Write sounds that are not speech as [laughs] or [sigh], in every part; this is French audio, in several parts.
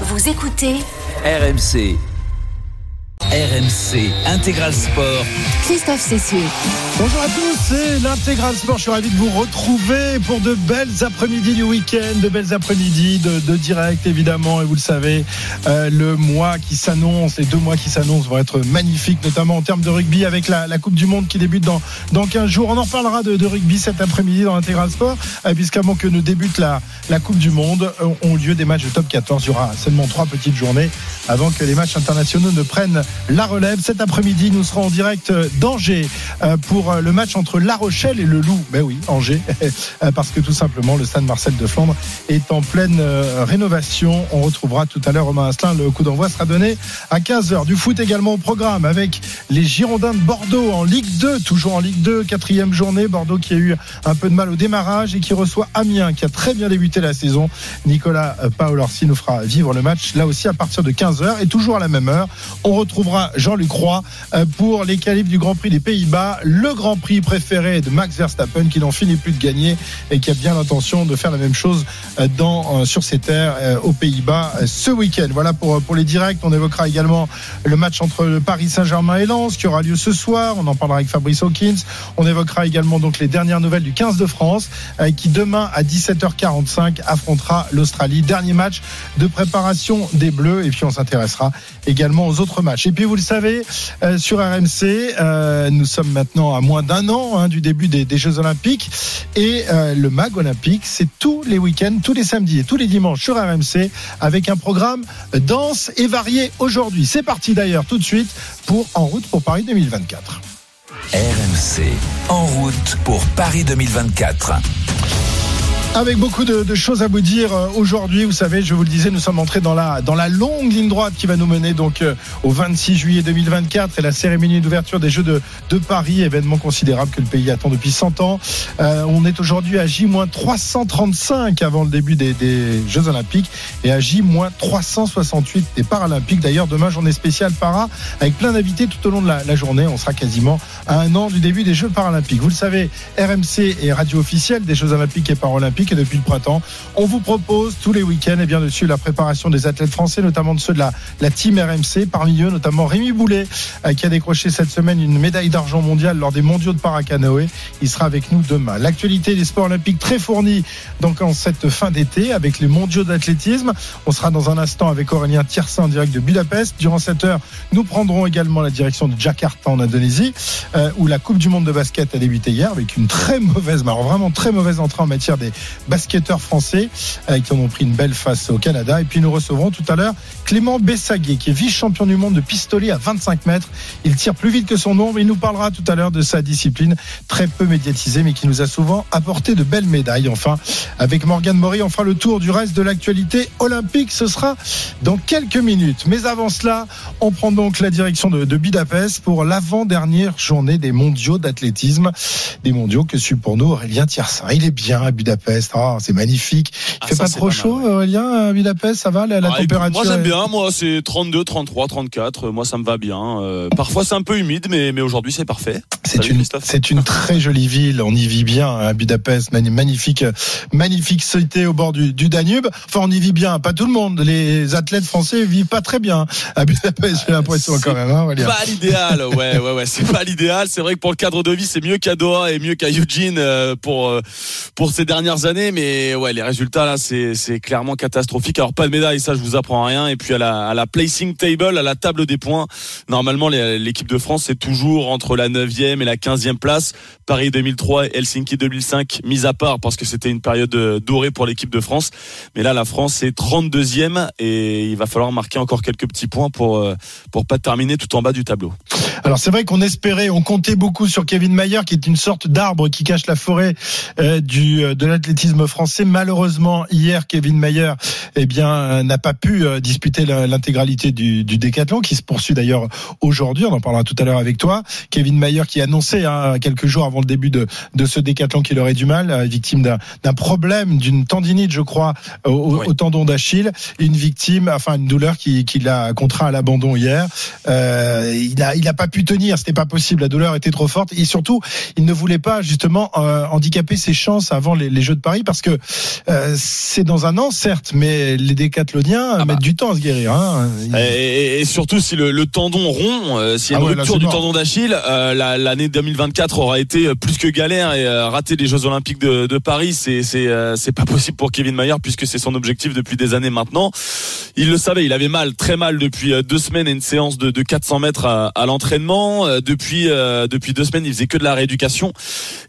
Vous écoutez RMC. RMC Intégral Sport. Christophe Cessieux. Bonjour à tous, c'est l'intégral sport. Je suis ravi de vous retrouver pour de belles après-midi du week-end, de belles après-midi de, de, direct évidemment. Et vous le savez, euh, le mois qui s'annonce, les deux mois qui s'annoncent vont être magnifiques, notamment en termes de rugby avec la, la, Coupe du Monde qui débute dans, dans 15 jours. On en reparlera de, de rugby cet après-midi dans l'intégral sport, euh, puisqu'avant que ne débute la, la Coupe du Monde, euh, ont lieu des matchs de top 14. Il y aura seulement trois petites journées avant que les matchs internationaux ne prennent la relève. Cet après-midi, nous serons en direct d'Angers euh, pour le match entre La Rochelle et le Loup. Ben oui, Angers, [laughs] parce que tout simplement, le stade Marcel de Flandre est en pleine euh, rénovation. On retrouvera tout à l'heure Romain Asselin. Le coup d'envoi sera donné à 15h. Du foot également au programme avec les Girondins de Bordeaux en Ligue 2, toujours en Ligue 2, quatrième journée. Bordeaux qui a eu un peu de mal au démarrage et qui reçoit Amiens, qui a très bien débuté la saison. Nicolas Paolorsi nous fera vivre le match là aussi à partir de 15h et toujours à la même heure. Jean-Luc Roy euh, pour les qualifs du Grand Prix des Pays-Bas, le Grand Prix préféré de Max Verstappen qui n'en finit plus de gagner et qui a bien l'intention de faire la même chose euh, dans, sur ses terres aux Pays-Bas ce week-end. Voilà pour, les directs. On évoquera également le match entre Paris Saint-Germain et Lens qui aura lieu ce soir. On en parlera avec Fabrice Hawkins. On évoquera également donc les dernières nouvelles du 15 de France qui demain à 17h45 affrontera l'Australie. Dernier match de préparation des Bleus et puis on s'intéressera également aux autres matchs. Puis vous le savez, euh, sur RMC, euh, nous sommes maintenant à moins d'un an hein, du début des, Jeux Olympiques et euh, le MAG Olympique, c'est tous les week-ends, tous les samedis et tous les dimanches sur RMC avec un programme dense et varié aujourd'hui. C'est parti d'ailleurs tout de suite pour En route pour Paris 2024. RMC, en route pour Paris 2024. Avec beaucoup de, de, choses à vous dire aujourd'hui, vous savez, je vous le disais, nous sommes entrés dans la dans la longue ligne droite qui va nous mener donc euh, au 26 juillet 2024 et la cérémonie d'ouverture des Jeux de, de Paris, événement considérable que le pays attend depuis 100 ans. Euh, on est aujourd'hui à J-335 avant le début des, des, Jeux Olympiques et à J-368 des Paralympiques. D'ailleurs, demain journée spéciale para avec plein d'invités tout au long de la, la, journée. On sera quasiment à un an du début des Jeux Paralympiques. Vous le savez, RMC est radio officielle des Jeux Olympiques et Paralympiques et depuis le printemps, on vous propose tous les week-ends et bien dessus la préparation des athlètes français, notamment de ceux de la, la team RMC, parmi eux notamment Rémi Boulet, euh, qui a décroché cette semaine une médaille d'argent mondiale lors des mondiaux de paracanoë. Il sera avec nous demain. L'actualité des sports olympiques très fournie donc en cette fin d'été avec les mondiaux d'athlétisme. On sera dans un instant avec Aurélien Tiersin en direct de Budapest. Durant cette heure, nous prendrons également la direction de Jakarta en Indonésie, euh, où la Coupe du Monde de basket a débuté hier avec une très mauvaise, alors vraiment très mauvaise entrée en matière des basketteurs français euh, qui en ont pris une belle face au Canada. Et puis nous recevrons tout à l'heure Clément Bessaguet, qui est vice-champion du monde de pistolet à 25 mètres. Il tire plus vite que son ombre. Il nous parlera tout à l'heure de sa discipline très peu médiatisée, mais qui nous a souvent apporté de belles médailles. Enfin, avec Morgane Maury, on fera le tour du reste de l'actualité olympique. Ce sera dans quelques minutes. Mais avant cela, on prend donc la direction de, de Budapest pour l'avant-dernière journée des mondiaux d'athlétisme. Des mondiaux que suit pour nous Aurélien Tiersin. Il est bien à Budapest. Oh, c'est magnifique. Il ah, fait pas trop chaud, mal, ouais. Aurélien, à Budapest, ça va la, la ah, température Moi j'aime bien, moi c'est 32, 33, 34. Moi ça me va bien. Euh, parfois c'est un peu humide, mais, mais aujourd'hui c'est parfait. C'est une, c'est une très jolie ville. On y vit bien à Budapest. Magnifique, magnifique cité au bord du, du, Danube. Enfin, on y vit bien. Pas tout le monde. Les athlètes français vivent pas très bien à Budapest. J'ai l'impression quand même. Hein, pas l'idéal. Ouais, ouais, ouais. C'est pas l'idéal. C'est vrai que pour le cadre de vie, c'est mieux qu'à Doha et mieux qu'à Eugene euh, pour pour ces dernières années. Mais les résultats là, c'est clairement catastrophique. Alors pas de médaille, ça je vous apprends rien. Et puis à la placing table, à la table des points, normalement l'équipe de France c'est toujours entre la 9e et la 15e place. Paris 2003 et Helsinki 2005 mis à part parce que c'était une période dorée pour l'équipe de France. Mais là la France est 32e et il va falloir marquer encore quelques petits points pour pour pas terminer tout en bas du tableau. Alors c'est vrai qu'on espérait, on comptait beaucoup sur Kevin Mayer qui est une sorte d'arbre qui cache la forêt euh, du de l'athlétisme français. Malheureusement hier Kevin Mayer eh bien n'a pas pu euh, disputer l'intégralité du, du décathlon qui se poursuit d'ailleurs aujourd'hui. On en parlera tout à l'heure avec toi. Kevin Mayer qui annonçait hein, quelques jours avant le début de, de ce décathlon qu'il aurait du mal, euh, victime d'un problème, d'une tendinite, je crois, au, oui. au tendon d'Achille, une victime, enfin une douleur qui, qui l'a contraint à l'abandon hier. Euh, il a il a pas pu tenir, c'était pas possible, la douleur était trop forte et surtout, il ne voulait pas justement euh, handicaper ses chances avant les, les, Jeux de Paris parce que euh, c'est dans un an, certes, mais les décathloniens ah bah. mettent du temps à se guérir. Hein. Et, et, surtout si le, le tendon rond, euh, s'il y a une ah ouais, rupture du tendon d'Achille, euh, l'année 2024 aura été plus que galère et rater les Jeux Olympiques de, de Paris, c'est c'est pas possible pour Kevin Mayer puisque c'est son objectif depuis des années maintenant. Il le savait, il avait mal, très mal depuis deux semaines et une séance de, de 400 mètres à, à l'entraînement. Depuis depuis deux semaines, il faisait que de la rééducation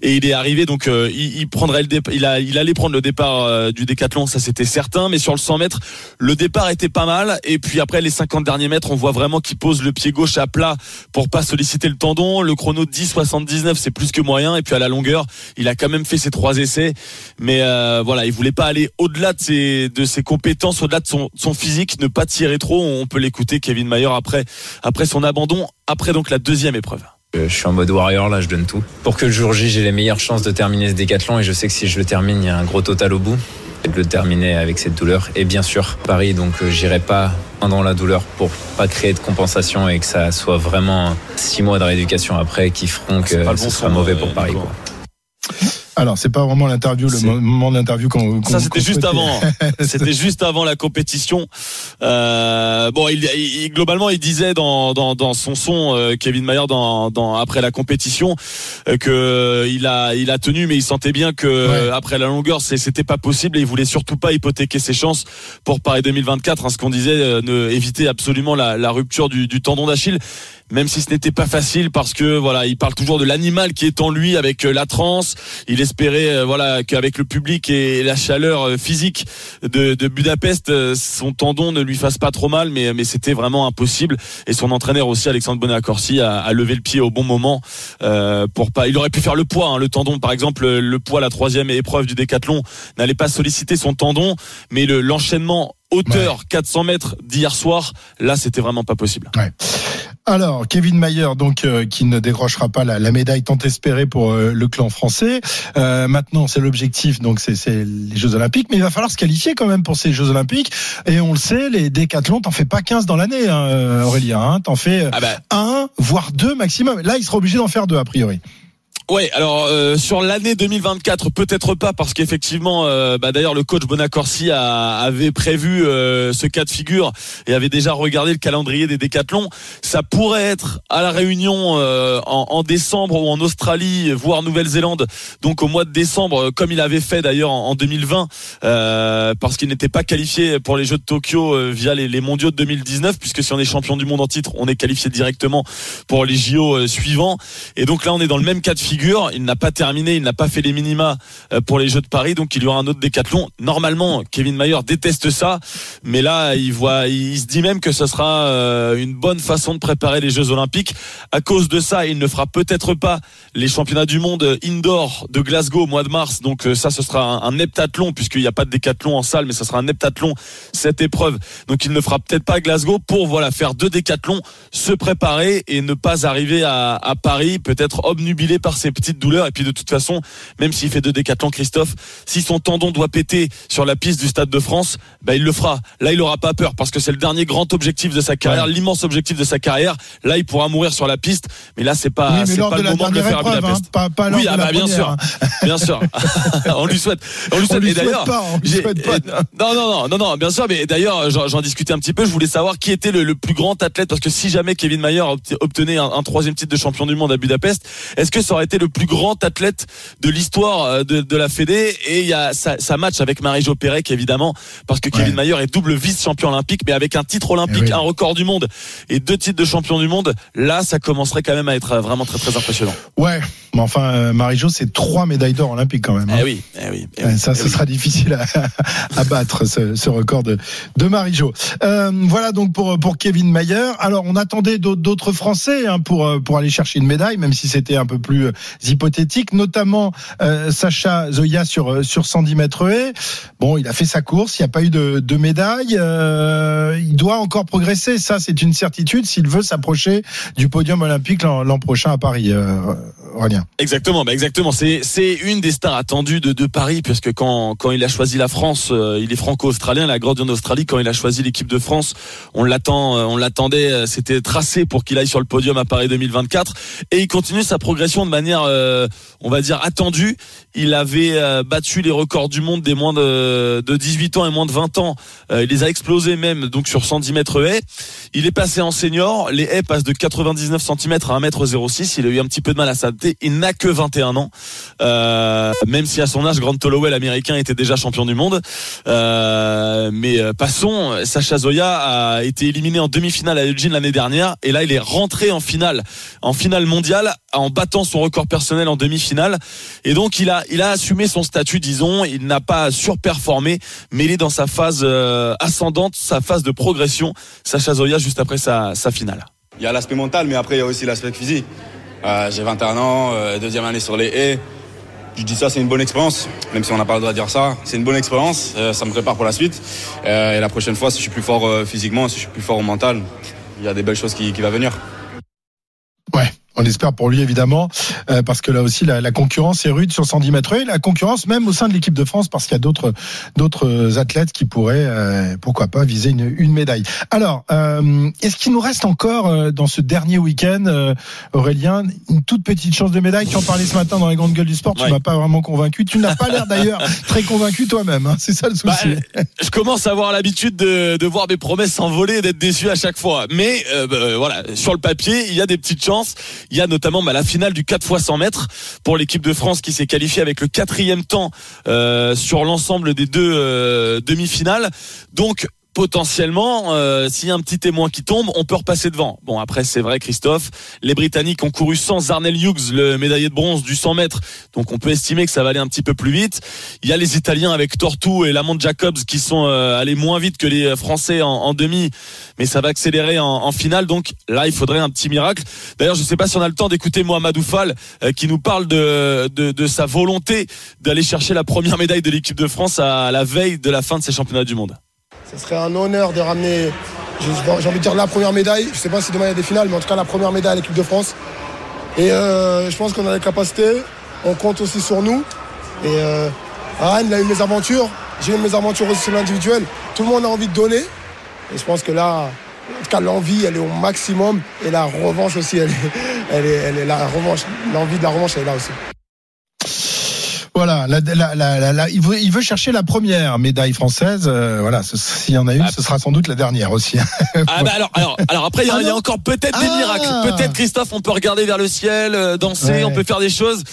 et il est arrivé donc il, il prendrait le départ, il a il allait prendre le départ du décathlon, ça c'était certain, mais sur le 100 mètres, le départ était pas mal et puis après les 50 derniers mètres, on voit vraiment qu'il pose le pied gauche à plat pour pas solliciter le tendon. Le chrono 10 79, c'est plus que moyen et puis à la longueur, il a quand même fait ses trois essais, mais euh, voilà, il voulait pas aller au-delà de ses de ses compétences, au-delà de son, son physique, ne pas tirer trop. On peut l'écouter Kevin Mayer après après son abandon, après donc la deuxième épreuve. Je suis en mode warrior là, je donne tout. Pour que le jour J, j'ai les meilleures chances de terminer ce décathlon et je sais que si je le termine, il y a un gros total au bout. Et de le terminer avec cette douleur. Et bien sûr, Paris, donc euh, j'irai pas pendant la douleur pour pas créer de compensation et que ça soit vraiment six mois de rééducation après qui feront que bon ce sera mauvais pour Paris. Quoi. Alors, c'est pas vraiment l'interview, le moment d'interview qu'on. ça, c'était juste avant. [laughs] c'était juste avant la compétition. Euh, bon, il, il, globalement, il disait dans, dans, dans son son, euh, Kevin Mayer, dans, dans, après la compétition, euh, que il a, il a tenu, mais il sentait bien que ouais. après la longueur, c'était pas possible et il voulait surtout pas hypothéquer ses chances pour Paris 2024. Hein, ce qu'on disait, euh, ne éviter absolument la, la rupture du, du tendon d'Achille même si ce n'était pas facile parce que voilà, il parle toujours de l'animal qui est en lui avec euh, la transe. Il espérait euh, voilà qu'avec le public et la chaleur euh, physique de, de, Budapest, son tendon ne lui fasse pas trop mal, mais mais c'était vraiment impossible. Et son entraîneur aussi, Alexandre Bonnet-Accorsi, a, a, levé le pied au bon moment euh, pour pas. Il aurait pu faire le poids, hein, le tendon par exemple, le poids, la troisième épreuve du décathlon n'allait pas solliciter son tendon, mais le l'enchaînement hauteur ouais. 400 mètres d'hier soir, là c'était vraiment pas possible. Ouais. Alors, Kevin Mayer, donc, euh, qui ne décrochera pas la, la, médaille tant espérée pour euh, le clan français. Euh, maintenant, c'est l'objectif, donc c'est les Jeux Olympiques, mais il va falloir se qualifier quand même pour ces Jeux Olympiques. Et on le sait, les décathlons, t'en fais pas 15 dans l'année, hein, Aurélien. Hein, t'en fais ah bah. un, voire deux maximum. Là, il sera obligé d'en faire deux, a priori. Ouais, alors euh, sur l'année 2024, peut-être pas parce qu'effectivement, euh, bah, d'ailleurs le coach Bonacorsi a, avait prévu euh, ce cas de figure et avait déjà regardé le calendrier des décathlons. Ça pourrait être à la Réunion euh, en, en, décembre ou en Australie, voire Nouvelle-Zélande, donc au mois de décembre, comme il avait fait d'ailleurs en, en, 2020, euh, parce qu'il n'était pas qualifié pour les Jeux de Tokyo via les, les, Mondiaux de 2019, puisque si on est champion du monde en titre, on est qualifié directement pour les JO suivants. Et donc là, on est dans le même cas de figure Il n'a pas terminé, il n'a pas fait les minima euh, pour les Jeux de Paris, donc il y aura un autre décathlon. Normalement, Kevin Mayer déteste ça, mais là, il voit, il se dit même que ce sera euh, une bonne façon de préparer les Jeux Olympiques. À cause de ça, il ne fera peut-être pas les championnats du monde indoor de Glasgow au mois de mars. Donc euh, ça, ce sera un, heptathlon puisqu'il n'y a pas de décathlon en salle, mais ce sera un heptathlon cette épreuve. Donc il ne fera peut-être pas Glasgow pour voilà faire deux décathlons, se préparer et ne pas arriver à, à Paris peut-être obnubilé par ses petites douleurs. Et puis de toute façon, même s'il fait deux décathlons, Christophe, si son tendon doit péter sur la piste du Stade de France, bah, il le fera. Là, il aura pas peur parce que c'est le dernier grand objectif de sa carrière, ouais. l'immense objectif de sa carrière. Là, il pourra mourir sur la piste, mais là, c'est pas, oui, c'est pas le moment de le faire épreuve, à Budapest. Hein, pas, pas oui, ah bah, bien première, sûr, hein. [laughs] bien sûr. [laughs] on lui souhaite. On lui souhaite. On lui et d'ailleurs, [laughs] non, non, non, non, non, bien sûr. Mais d'ailleurs, j'en discutais un petit peu. Je voulais savoir qui était le, le, plus grand athlète parce que si jamais Kevin Mayer obtenait un, un troisième titre de champion du monde à Budapest, est-ce que ça aurait été le plus grand athlète de l'histoire de, de, la Fédé et il y a ça match avec Marie-Jo Pérec évidemment parce que Kevin. Mayer est double vice-champion olympique mais avec un titre olympique, oui. un record du monde et deux titres de champion du monde, là ça commencerait quand même à être vraiment très très impressionnant. Ouais, mais enfin euh, Marie-Jo c'est trois médailles d'or olympiques quand même. Hein. Eh oui, eh oui, eh oui, ça eh ce oui. sera difficile à, [laughs] à battre ce, ce, record de, de Marie-Jo. Euh, voilà donc pour pour Kevin Mayer. Alors on attendait d'autres Français hein, pour pour aller chercher une médaille même si c'était un peu plus hypothétique, notamment euh, Sacha Zoya sur sur 110 mètres haies. Bon, il a fait sa course, il n'y a pas eu de, de médaille. Euh, il doit encore progresser, ça c'est une certitude s'il veut s'approcher du podium olympique l'an prochain à Paris. Euh, Exactement, bah exactement. C'est c'est une des stars attendues de, de Paris puisque quand quand il a choisi la France, euh, il est franco-australien, la grande en Australie. Quand il a choisi l'équipe de France, on l'attend, euh, on l'attendait, euh, c'était tracé pour qu'il aille sur le podium à Paris 2024 et il continue sa progression de manière, on va dire attendue. Il avait battu les records du monde des moins de, de 18 ans et moins de 20 ans. il les a explosés même donc sur 110 mètres haies. Il est passé en senior. Les haies passent de 99 cm à 1m06. Il a eu un petit peu de mal à s'adapter. N'a que 21 ans. Euh, même si à son âge, Grant Holloway, l'américain, était déjà champion du monde. Euh, mais euh, passons, Sacha Zoya a été éliminé en demi-finale à Eugene l'année dernière. Et là, il est rentré en finale, en finale mondiale, en battant son record personnel en demi-finale. Et donc, il a, il a assumé son statut, disons. Il n'a pas surperformé, mais il est dans sa phase ascendante, sa phase de progression. Sacha Zoya, juste après sa, sa finale. Il y a l'aspect mental, mais après, il y a aussi l'aspect physique. Euh, j'ai 21 ans, euh, deuxième année sur les haies. Je dis ça, c'est une bonne expérience, même si on n'a pas le droit de dire ça. C'est une bonne expérience, euh, ça me prépare pour la suite. et la prochaine fois, si je suis plus fort physiquement, si je suis plus fort au mental, il y a des belles choses qui, qui vont venir. Ouais, on espère pour lui évidemment, euh, parce que là aussi la, la, concurrence est rude sur 110 mètres et la concurrence même au sein de l'équipe de France, parce qu'il y a d'autres d'autres athlètes qui pourraient, euh, pourquoi pas, viser une, une médaille. Alors, euh, est-ce qu'il nous reste encore euh, dans ce dernier week-end, euh, Aurélien, une toute petite chance de médaille? Tu en parlais ce matin dans les grandes gueules du sport, tu m'as pas vraiment convaincu. Tu n'as pas l'air d'ailleurs [laughs] très convaincu toi-même. Hein, c'est ça le souci. Bah, je commence à avoir l'habitude de, de voir mes promesses s'envoler et d'être déçu à chaque fois. Mais bah, voilà, sur le papier, il y a des petites chances. Il y a notamment bah, la finale du 4 x 100 mètres pour l'équipe de France qui s'est qualifiée avec le quatrième temps euh, sur l'ensemble des deux euh, demi-finales. Donc potentiellement, euh, s'il y a un petit témoin qui tombe, on peut repasser devant. Bon, après, c'est vrai, Christophe, les Britanniques ont couru sans Arnel Hughes, le médaillé de bronze du 100 mètres, donc on peut estimer que ça va aller un petit peu plus vite. Il y a les Italiens avec Tortu et Lamont Jacobs qui sont euh, allés moins vite que les Français en, demi, mais ça va accélérer en, finale, donc là, il faudrait un petit miracle. D'ailleurs, je ne sais pas si on a le temps d'écouter Mohamed Oufal euh, qui nous parle de sa volonté d'aller chercher la première médaille de l'équipe de France à la veille de la fin de ces championnats du monde. Ce serait un honneur de ramener, j'ai envie de dire la première médaille. Je sais pas si demain il y a des finales, mais en tout cas la première médaille à l'équipe de France. Et euh, je pense qu'on a les capacités. On compte aussi sur nous. Et euh, a eu mes aventures. J'ai eu mes aventures aussi sur l'individuel. Tout le monde a envie de donner. Et je pense que là, en tout cas, l'envie, elle est au maximum. Et la revanche aussi, elle elle est, elle est la revanche. L'envie de la revanche, elle est là aussi. Voilà, la, la, la, il, veut, il veut chercher la première médaille française. Euh, voilà, s'il y en a une, ah. ce sera sans doute la dernière aussi. [laughs] ah bah alors, alors, alors après, il y, a, ah encore peut-être des ah. miracles. Peut-être Christophe, on peut regarder vers le ciel, euh, danser, on peut faire des choses.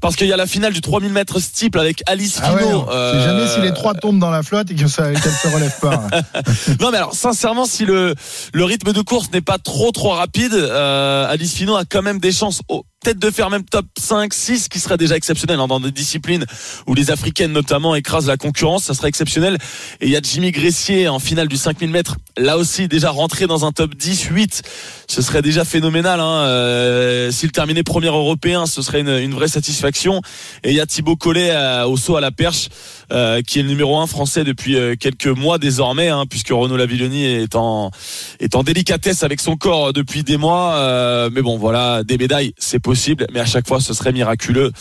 Parce qu'il y a la finale du 3000 mètres steeple avec Alice ah Finot. euh... jamais si les trois tombent dans la flotte et qu'elle se relève pas. [laughs] non mais alors, sincèrement, si le, le rythme de course n'est pas trop trop rapide, euh, Alice Finot a quand même des chances peut-être de faire même top 5, 6, qui serait déjà exceptionnel hein, dans des disciplines où les Africaines notamment écrasent la concurrence, ça serait exceptionnel. Et il y a Jimmy Gressier en finale du 5000 mètres, là aussi déjà rentré dans un top 10, 8, ce serait déjà phénoménal. Hein. Euh, S'il terminait premier européen, ce serait une, vraie satisfaction. Et il y a Thibaut Collet euh, au saut à la perche, euh, qui est le numéro 1 français depuis quelques mois désormais, hein, puisque Renaud Lavilloni est en, est en délicatesse avec son corps depuis des mois. Mais bon, voilà, des médailles, c'est possible, mais à chaque fois ce serait miraculeux.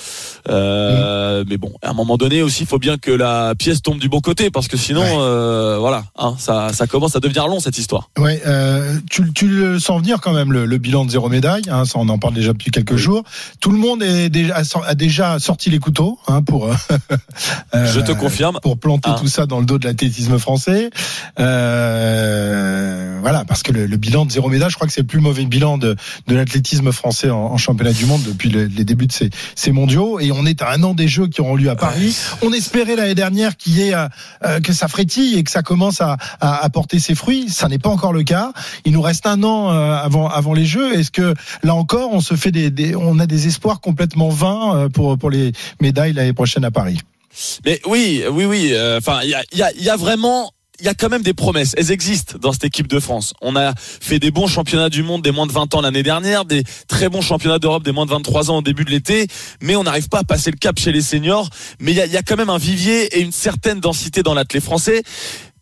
Euh, Mais bon, à un moment donné aussi, il faut bien que la pièce tombe du bon côté, parce que sinon, euh, voilà, hein, ça, ça commence à devenir long cette histoire. Ouais, euh, tu, tu le sens venir quand même le, le bilan de zéro médaille. Hein, ça, on en parle déjà depuis quelques jours. Tout le monde est déjà, a déjà sorti les couteaux hein, pour. [laughs] Je te confirme. Pour planter ah. tout ça dans le dos de l'athlétisme français. Voilà, parce que le, le, bilan de zéro médaille, je crois que c'est le plus mauvais bilan de, de l'athlétisme français en, en championnat du monde depuis les débuts de ces, ces, mondiaux. Et on est à un an des Jeux qui auront lieu à Paris. On espérait l'année dernière qu'il y ait euh, que ça frétille et que ça commence à, à, à porter ses fruits. Ça n'est pas encore le cas. Il nous reste un an euh, avant avant les Jeux. Est-ce que là encore, on se fait des, des, on a des espoirs complètement vains euh, pour pour les médailles l'année prochaine à Paris? Mais oui, oui, oui. Enfin, il y a, y, a, y a vraiment il y a quand même des promesses. Elles existent dans cette équipe de France. On a fait des bons championnats du monde des moins de 20 ans l'année dernière, des très bons championnats d'Europe des moins de 23 ans au début de l'été, mais on n'arrive pas à passer le cap chez les seniors. Mais il y a, quand même un vivier et une certaine densité dans l'athlète français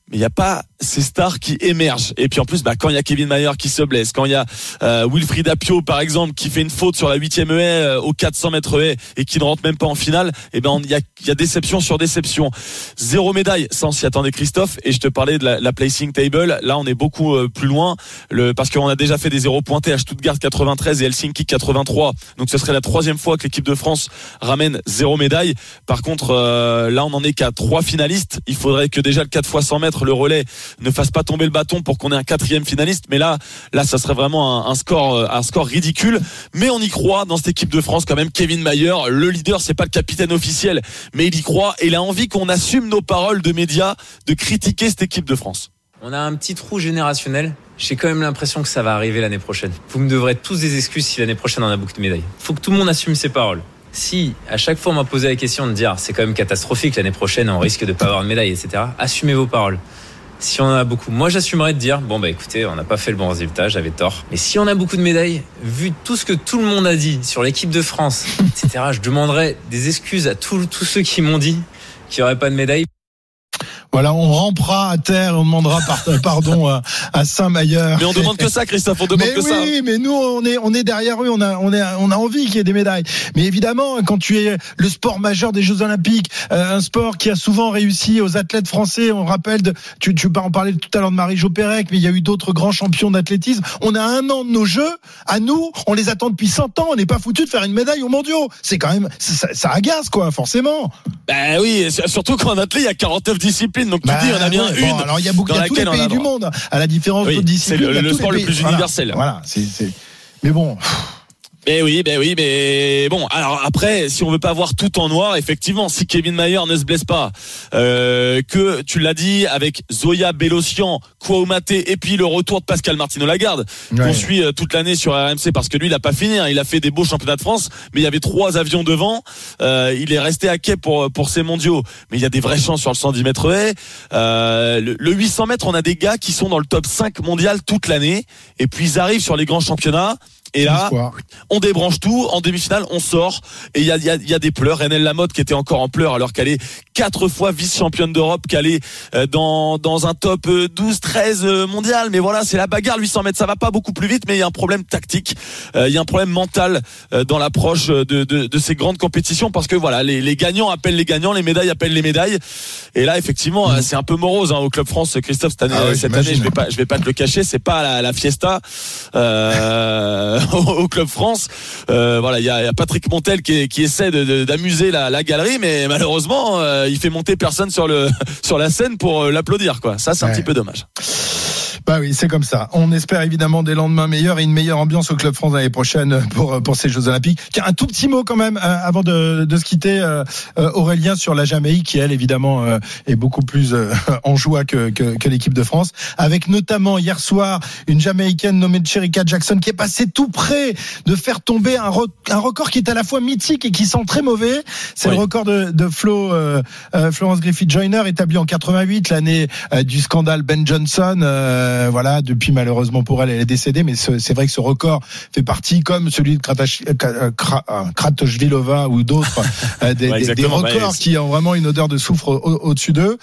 mais il n'y a pas ces stars qui émergent. Et puis en plus, bah, quand il y a Kevin Mayer qui se blesse, quand il y a euh, Wilfried Apio par exemple qui fait une faute sur la huitième haie euh, au 400 mètres haie et qui ne rentre même pas en finale, et ben il y a, y a déception sur déception. Zéro médaille, sans s'y attendait Christophe. Et je te parlais de la, la placing table. Là, on est beaucoup euh, plus loin, le, parce qu'on a déjà fait des zéros pointés à Stuttgart 93 et Helsinki 83. Donc ce serait la troisième fois que l'équipe de France ramène zéro médaille. Par contre, euh, là, on en est qu'à trois finalistes. Il faudrait que déjà le 4 x 100 mètres, le relais, ne fasse pas tomber le bâton pour qu'on ait un quatrième finaliste. Mais là, là, ça serait vraiment un, score, euh, un score ridicule. Mais on y croit dans cette équipe de France quand même. Kevin Mayer, le leader, c'est pas le capitaine officiel, mais il y croit et il a envie qu'on assume nos paroles de médias, de critiquer cette équipe de France. On a un petit trou générationnel. J'ai quand même l'impression que ça va arriver l'année prochaine. Vous me devrez tous des excuses si l'année prochaine on a beaucoup de médailles. Faut que tout le monde assume ses paroles. Si à chaque fois on m'a posé la question de dire c'est quand même catastrophique l'année prochaine, on risque de pas avoir de médaille, etc. Assumez vos paroles. Si on en a beaucoup, moi j'assumerais de dire bon bah écoutez, on n'a pas fait le bon résultat, j'avais tort. Mais si on a beaucoup de médailles, vu tout ce que tout le monde a dit sur l'équipe de France, etc. Je demanderais des excuses à tous tous ceux qui m'ont dit qu'il n'y aurait pas de médaille. Voilà, on rampera à terre, on demandera par- pardon à, à Saint-Mayer. Mais on demande que ça, Christophe, on demande Mais que ça. oui, mais nous on est on est derrière eux, on a on est on a envie qu'il y ait des médailles. Mais évidemment, quand tu es le sport majeur des Jeux Olympiques, euh, un sport qui a souvent réussi aux athlètes français, on rappelle de tu tu en parlais tout à l'heure de Marie-Jo Pérec, mais il y a eu d'autres grands champions d'athlétisme. On a un an de nos Jeux, à nous, on les attend depuis 100 ans, on n'est pas foutu de faire une médaille aux mondiaux. C'est quand même ça, ça agace quoi, forcément. Ben oui, surtout qu'en athlète, il y a 49 disciplines. Donc tu Bah, dis, on a bien ouais, une. bon, alors il y a beaucoup, dans il y a tous les pays du monde, à la différence disciplines. c'est le- sport le plus universel. Voilà, c'est. Mais bon. Ben oui, ben oui, mais bon. Alors après, si on veut pas voir tout en noir, effectivement, si Kevin Mayer ne se blesse pas, euh, que tu l'as dit avec Zoya Bélocian, Kouaoumate et puis le retour de Pascal Martino Lagarde, Ouais. qu'on suit euh, toute l'année sur RMC parce que lui, il a pas fini. hein. il a fait des beaux championnats de France, mais il y avait trois avions devant. Euh, il est resté à quai pour pour ces mondiaux, mais il y a des vraies chances sur le 110 mètres haies. Euh, le, le 800 mètres, on a des gars qui sont dans le top 5 mondial toute l'année, et puis ils arrivent sur les grands championnats. Et là, on débranche tout. En demi-finale, on sort. Et il y a, il y, a, il y a des pleurs. Renelle Lamotte qui était encore en pleurs alors qu'elle est quatre fois vice-championne d'Europe, qu'elle est euh, dans, dans un top euh, 12-13 euh, mondial. Mais voilà, c'est la bagarre. 800 mètres, ça va pas beaucoup plus vite, mais il y a un problème tactique. Euh, Il y a un problème mental euh, dans l'approche de, de, de ces grandes compétitions parce que voilà, les, les gagnants appellent les gagnants, les médailles appellent les médailles. Et là, effectivement, euh, c'est un peu morose hein, au Club France. Christophe, cette année, Ah cette année, je vais pas, je vais pas te le cacher, c'est pas la, la fiesta euh, [laughs] [laughs] au Club France. Euh, voilà, il y a, il y a Patrick Montel qui, qui essaie de- de- d'amuser la, la galerie, mais malheureusement, euh, il fait monter personne sur le [laughs] sur la scène pour euh, l'applaudir. Quoi, ça, c'est un petit peu dommage. Bah oui, c'est comme ça. On espère évidemment des lendemains meilleurs et une meilleure ambiance au Club France l'année prochaine pour pour ces Jeux Olympiques. Tiens, un tout petit mot quand même euh, avant de, de se quitter, euh, euh, Aurélien sur la Jamaïque qui elle évidemment euh, est beaucoup plus euh, [laughs] en joie que que, que l'équipe de France, avec notamment hier soir une Jamaïcaine nommée Cherika Jackson qui est passée tout près de faire tomber un, re- un record qui est à la fois mythique et qui sent très mauvais. C'est Oui. le record de, de Flo euh, euh, Florence Griffith Joyner établi en 88, l'année euh, du scandale Ben Johnson. Euh, voilà, depuis malheureusement pour elle, elle est décédée, mais ce- c'est vrai que ce record fait partie, comme celui de euh, euh, Kratochvilova ou d'autres, [laughs] euh, des, Ouais, des- des exactement, bah, records qui ont vraiment une odeur de soufre au- au- au-dessus d'eux.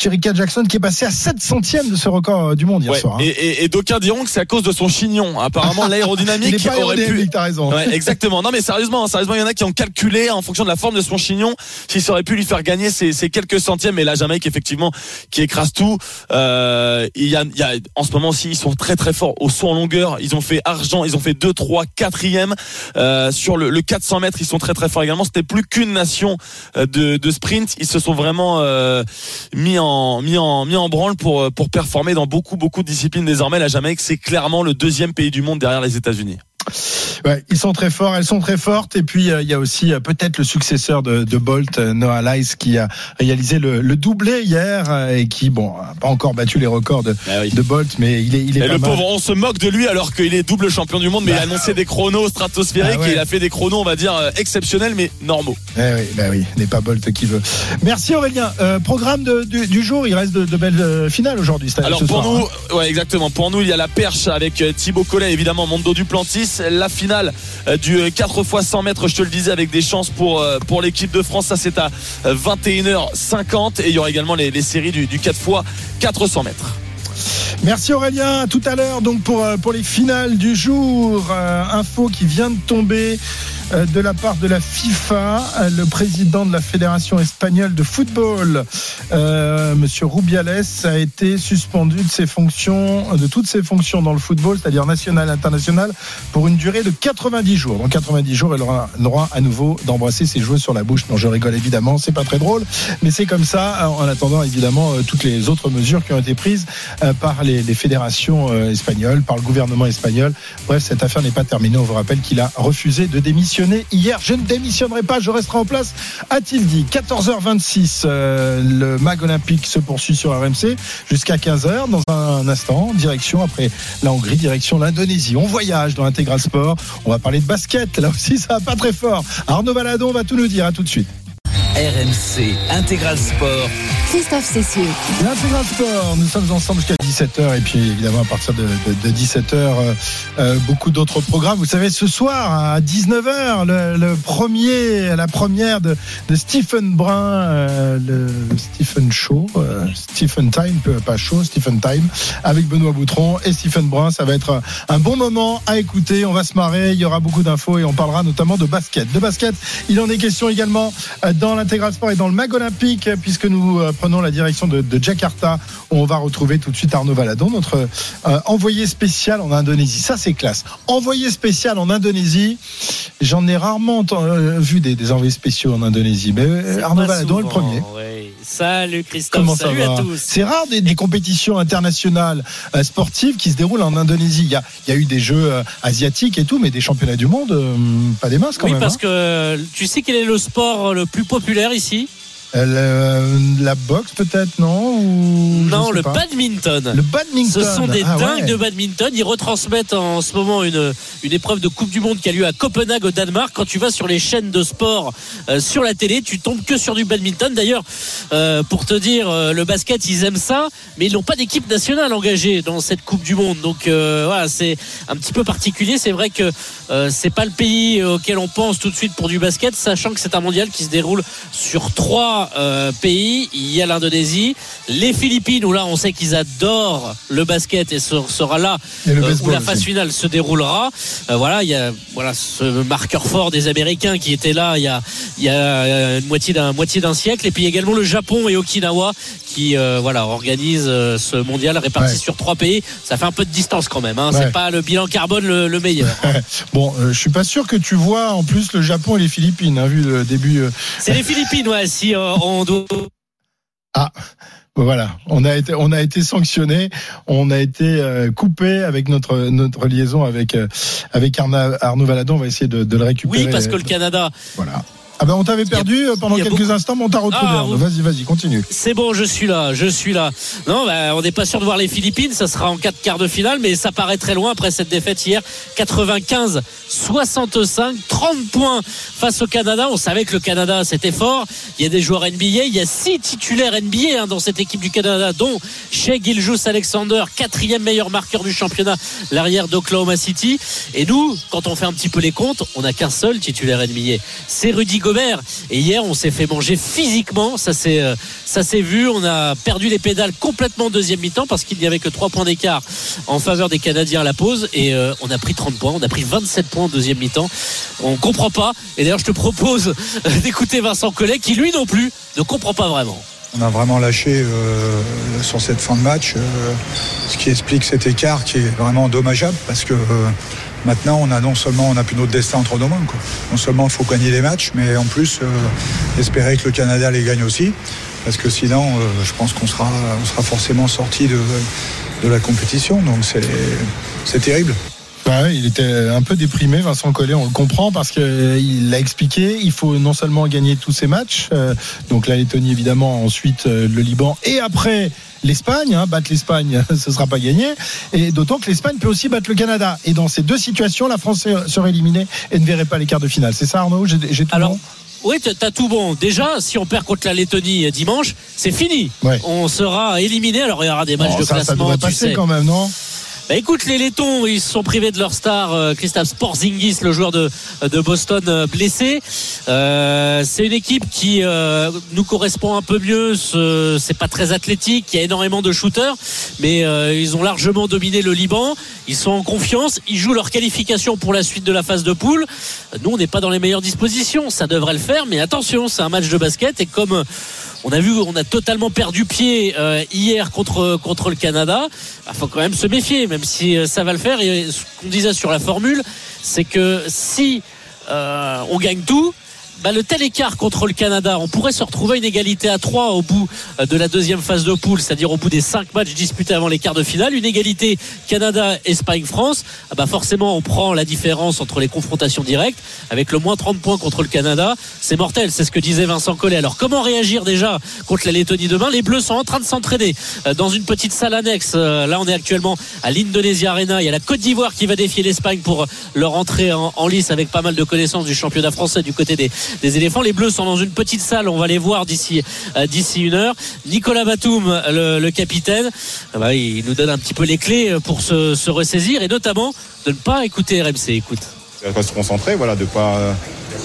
Cherika Jackson qui est passée à 7 centièmes de ce record du monde hier Ouais. soir. hein. Et, et, et d'aucuns diront que c'est à cause de son chignon. Apparemment, [laughs] l'aérodynamique aurait pu. raison. Ouais, exactement. Non, mais sérieusement, sérieusement, il y en a qui ont calculé en fonction de la forme de son chignon s'il aurait pu lui faire gagner ces, ces quelques centièmes. Et la Jamaïque, effectivement, qui écrase tout. Euh, il y a, il y a, en ce moment aussi, ils sont très très forts au saut en longueur. Ils ont fait argent, ils ont fait 2, 3, 4 euh, sur le, le 400 mètres. Ils sont très très forts également. C'était plus qu'une nation euh, de, de sprint. Ils se sont vraiment euh, mis en mis en mis en branle pour euh, pour performer dans beaucoup beaucoup de disciplines désormais. La Jamaïque, c'est clairement le deuxième pays du monde derrière les États-Unis. Ouais, ils sont très forts, elles sont très fortes. Et puis euh, il y a aussi euh, peut-être le successeur de, de Bolt, euh, Noah Lyles, qui a réalisé le, le doublé hier et qui, bon, a pas encore battu les records de, Ah oui. de Bolt, mais il est, il est Et pas le mal. pauvre, on se moque de lui alors qu'il est double champion du monde, mais il a annoncé des chronos stratosphériques Ah ouais. et il a fait des chronos, on va dire, exceptionnels, mais normaux. Eh oui, bah oui, n'est pas Bolt qui veut. Merci Aurélien. Programme de- du, du jour, il reste de, de belles finales aujourd'hui. Alors ce pour soir, nous, hein. ouais exactement. Pour nous, il y a la perche avec Thibaut Collet, évidemment Mondo Duplantis, la finale euh, du euh, 4 x 100 mètres, je te le disais, avec des chances pour euh, pour l'équipe de France. Ça c'est à euh, 21h50 et il y aura également les, les séries du, du 4 x 400 mètres. Merci Aurélien. À tout à l'heure donc pour euh, pour les finales du jour. Info qui vient de tomber. Euh, De la part de la FIFA, euh, le président de la fédération espagnole de football, euh, Monsieur Rubiales, a été suspendu de ses fonctions, de toutes ses fonctions dans le football, c'est-à-dire national, international, pour une durée de 90 jours. Dans 90 jours, il aura le droit à nouveau d'embrasser ses joueurs sur la bouche. Non, je rigole évidemment, c'est pas très drôle, mais c'est comme ça. En attendant évidemment euh, toutes les autres mesures qui ont été prises euh, par les, fédérations euh, espagnoles, par le gouvernement espagnol. Bref, cette affaire n'est pas terminée. On vous rappelle qu'il a refusé de démissionner hier. Je ne démissionnerai pas, je resterai en place, a-t-il dit. 14h26, euh, le mag olympique se poursuit sur RMC jusqu'à 15h. Dans un instant, direction après la Hongrie, direction l'Indonésie. On voyage dans l'intégral sport. On va parler de basket. Là aussi, ça va pas très fort. Arnaud Valadon va tout nous dire. À tout de suite. RMC Intégral Sport. Christophe Cessieux. L'intégral sport, nous sommes ensemble jusqu'à 17h et puis évidemment à partir de, de- de 17h, euh, euh, beaucoup d'autres programmes. Vous savez, ce soir à 19h, le, le premier, la première de, de Stephen Brun, euh, le Stephen Show, euh, Stephen Time, pas Show, Stephen Time, avec Benoît Boutron et Stephen Brun. Ça va être un bon moment à écouter. On va se marrer, il y aura beaucoup d'infos et on parlera notamment de basket. De basket, il en est question également dans l'intégral sport et dans le mag olympique, puisque nous euh, prenons la direction de, de Jakarta, où on va retrouver tout de suite Arnaud Valadon, notre euh, envoyé spécial en Indonésie. Ça, c'est classe. Envoyé spécial en Indonésie, j'en ai rarement euh, vu des, des envoyés spéciaux en Indonésie. Mais Arnaud Valadon est le premier. ouais. Salut Christophe, Comment ça salut va à tous. C'est rare des, des compétitions internationales euh, sportives qui se déroulent en Indonésie. Il y a, il y a eu des jeux euh, asiatiques et tout, mais des championnats du monde, euh, pas des masses quand Oui, même. parce hein. que tu sais quel est le sport le plus populaire ici? Le- la boxe peut-être, non Ou Non, le pas. badminton. Le badminton. Ce sont des Ah dingues ouais. de badminton. Ils retransmettent en ce moment une, une épreuve de Coupe du Monde qui a lieu à Copenhague au Danemark. Quand tu vas sur les chaînes de sport euh, sur la télé, tu tombes que sur du badminton. D'ailleurs, euh, pour te dire, euh, le basket, ils aiment ça, mais ils n'ont pas d'équipe nationale engagée dans cette Coupe du Monde. Donc euh, voilà, c'est un petit peu particulier. C'est vrai que euh, c'est pas le pays auquel on pense tout de suite pour du basket, sachant que c'est un mondial qui se déroule sur trois euh, pays. Il y a l'Indonésie, les Philippines où là on sait qu'ils adorent le basket et ce sera là euh, où la phase aussi. finale se déroulera. Euh, voilà, il y a voilà ce marqueur fort des Américains qui était là il y a il y a une moitié d'un moitié d'un siècle et puis également le Japon et Okinawa qui euh, voilà organisent euh, ce mondial réparti Ouais. sur trois pays. Ça fait un peu de distance quand même. Hein. Ouais. C'est pas le bilan carbone le, le meilleur. [laughs] Bon, euh, je suis pas sûr que tu vois en plus le Japon et les Philippines, hein, vu le début. euh, C'est les Philippines, ouais. Si on doit voilà, on a été, on a été sanctionné, on a été coupé avec notre notre liaison avec avec Arna- Arnaud Valadon. On va essayer de, de le récupérer. Oui, parce que le Canada, Voilà. Ah ben on t'avait perdu euh, pendant quelques beaucoup- instants, mais on t'a retrouvé. Ah, vous- Vas-y, vas-y, continue. c'est bon, je suis là, je suis là. Non, bah, on n'est pas sûr de voir les Philippines, ça sera en quatre quarts de finale, mais ça paraît très loin après cette défaite hier. 95, 65, 30 points face au Canada. On savait que le Canada c'était fort. Il y a des joueurs NBA, il y a six titulaires NBA hein, dans cette équipe du Canada, dont Shea Gilgeous Alexander, quatrième meilleur marqueur du championnat, l'arrière d'Oklahoma City. Et nous, quand on fait un petit peu les comptes, on n'a qu'un seul titulaire NBA, c'est Rudy Et hier, on s'est fait manger physiquement. Ça s'est, euh, ça s'est vu. On a perdu les pédales complètement en deuxième mi-temps parce qu'il n'y avait que 3 points d'écart en faveur des Canadiens à la pause. Et euh, on a pris 30 points. On a pris 27 points en deuxième mi-temps. On comprend pas. Et d'ailleurs, je te propose euh, d'écouter Vincent Collet qui, lui non plus, ne comprend pas vraiment. On a vraiment lâché sur cette fin de match, ce qui explique cet écart qui est vraiment dommageable parce que maintenant on a non seulement on a plus notre destin entre nos mains, non seulement il faut gagner les matchs, mais en plus euh, espérer que le Canada les gagne aussi, parce que sinon euh, je pense qu'on sera, on sera forcément sorti de, de la compétition, donc c'est c'est terrible. Bah ouais, il était un peu déprimé, Vincent Collet, on le comprend parce qu'il l'a expliqué. Il faut non seulement gagner tous ces matchs, euh, donc la Lettonie évidemment, ensuite euh, le Liban et après l'Espagne. Hein, battre l'Espagne, [laughs] ce sera pas gagné. Et d'autant que l'Espagne peut aussi battre le Canada. Et dans ces deux situations, la France serait éliminée et ne verrait pas les quarts de finale. C'est ça, Arnaud? J'ai tout Alors, bon? Oui, t'as- tout bon. Déjà, si on perd contre la Lettonie dimanche, c'est fini. Ouais. On sera éliminé. Alors il y aura des matchs Bon, de ça, ça classement, devrait tu passer sais. quand même, non? Bah écoute, les Lettons, ils se sont privés de leur star, euh, Christophe Sporzingis, le joueur de, de Boston euh, blessé. Euh, c'est une équipe qui euh, nous correspond un peu mieux. Ce- C'est pas très athlétique, il y a énormément de shooters, mais euh, ils ont largement dominé le Liban. Ils sont en confiance, ils jouent leur qualification pour la suite de la phase de poule. Nous, on n'est pas dans les meilleures dispositions, ça devrait le faire, mais attention, c'est un match de basket et comme on a vu, on a totalement perdu pied euh, hier contre le Canada. Il faut quand même se méfier, même si euh, ça va le faire. Et ce qu'on disait sur la formule, c'est que si euh, on gagne tout. Bah, le tel écart contre le Canada, on pourrait se retrouver une égalité à 3 au bout euh, de la deuxième phase de poule, c'est-à-dire au bout des 5 matchs disputés avant les quarts de finale. Une égalité Canada-Espagne-France, ah bah forcément on prend la différence entre les confrontations directes avec le moins 30 points contre le Canada. C'est mortel, c'est ce que disait Vincent Collet. Alors comment réagir déjà contre la Lettonie demain? Les Bleus sont en train de s'entraîner euh, dans une petite salle annexe. Euh, Là on est actuellement à l'Indonesia Arena. Il y a la Côte d'Ivoire qui va défier l'Espagne pour leur entrée en, en lice avec pas mal de connaissances du championnat français du côté des, des éléphants. Les Bleus sont dans une petite salle, on va les voir d'ici euh, d'ici une heure. Nicolas Batum, le, le capitaine, ah bah, il nous donne un petit peu les clés euh, pour se, se ressaisir et notamment de ne pas écouter RMC. Écoute. pas se concentrer, voilà, de pas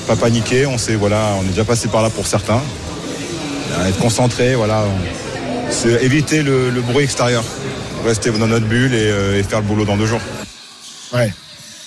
pas paniquer. On sait, voilà, on est déjà passé par là pour certains. Euh, Être concentré, voilà, c'est éviter le, le bruit extérieur, rester dans notre bulle et, euh, et faire le boulot dans deux jours. Ouais.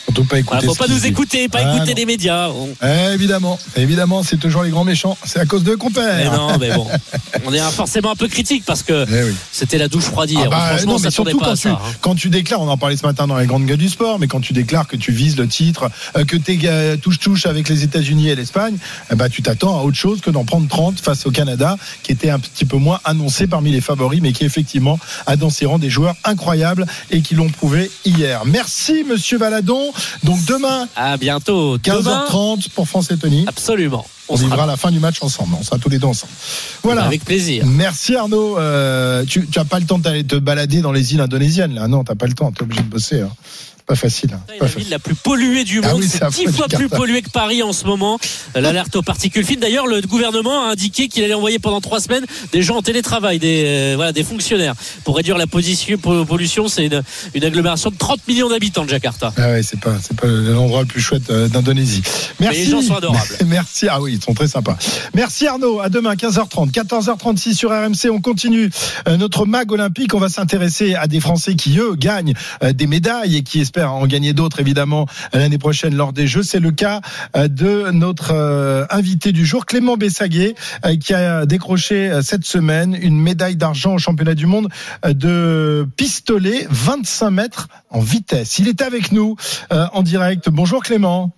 Surtout pas écouter. Voilà, faut pas nous écouter, pas Ah, écouter non. les médias. On- Eh, évidemment, évidemment, c'est toujours les grands méchants. C'est à cause qu'on perd. Mais non, mais bon, [laughs] on est forcément un peu critique parce que Eh oui. c'était la douche froide hier. Ah bah, Franchement, non, ça surtout pas quand à tu, ça. hein. quand tu déclares, on en parlait ce matin dans les grandes gueules du sport, mais quand tu déclares que tu vises le titre, euh, que tu es touche-touche avec les États-Unis et l'Espagne, eh bah, tu t'attends à autre chose que d'en prendre 30 face au Canada, qui était un petit peu moins annoncé parmi les favoris, mais qui effectivement a dans ses rangs des joueurs incroyables et qui l'ont prouvé hier. Merci, monsieur Valadon. Donc demain, À bientôt. Demain, 15h30 pour France-Lettonie. absolument. On, sera vivra la fin du match ensemble. On sera tous les deux ensemble. Voilà. Avec plaisir. Merci Arnaud. Euh, tu, tu as pas le temps d'aller te balader dans les îles indonésiennes là. Non, t'as pas le temps. T'es obligé de bosser. hein. Pas facile. hein. Pas la facile. ville la plus polluée du Ah monde. oui, c'est dix fois plus pollué que Paris en ce moment. L'alerte aux particules fines. D'ailleurs, le gouvernement a indiqué qu'il allait envoyer pendant trois semaines des gens en télétravail, des, euh, voilà, des fonctionnaires. Pour réduire la position- po- pollution, c'est une, une agglomération de 30 millions d'habitants de Jakarta. Ah ouais, c'est pas, c'est pas l'endroit le plus chouette euh, d'Indonésie. Merci. les gens sont adorables. [laughs] Merci. Ah oui, ils sont très sympas. Merci Arnaud. À demain, 15h30, 14h36 sur RMC. On continue euh, notre mag olympique. On va s'intéresser à des Français qui, eux, gagnent euh, des médailles et qui espèrent en gagner d'autres, évidemment, l'année prochaine lors des Jeux. C'est le cas euh, de notre euh, invité du jour, Clément Bessaguet, euh, qui a décroché cette semaine une médaille d'argent au championnat du monde de pistolet 25 mètres en vitesse. Il est avec nous en direct. Bonjour Clément.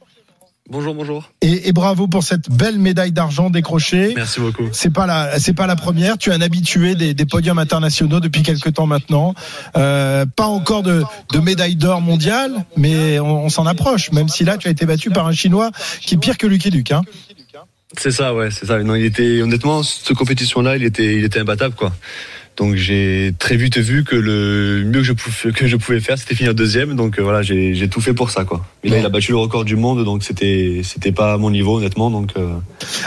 Bonjour, bonjour. Et, et bravo pour cette belle médaille d'argent décrochée. Merci beaucoup. C'est pas la, c'est pas la première. Tu es un habitué des, des podiums internationaux depuis quelques temps maintenant. Euh, pas encore de, de médaille d'or mondiale, mais on, on s'en approche. Même si là, tu as été battu par un Chinois qui est pire que Lucky Luke. Hein. C'est ça, ouais, c'est ça. Non, il était, honnêtement, cette compétition-là, il était, il était imbattable, quoi. Donc j'ai très vite vu que le mieux que je pouvais, que je pouvais faire, c'était finir deuxième. Donc euh, voilà, j'ai tout fait pour ça, quoi. Et là, il a battu le record du monde, donc c'était, c'était pas à mon niveau, honnêtement. Donc euh,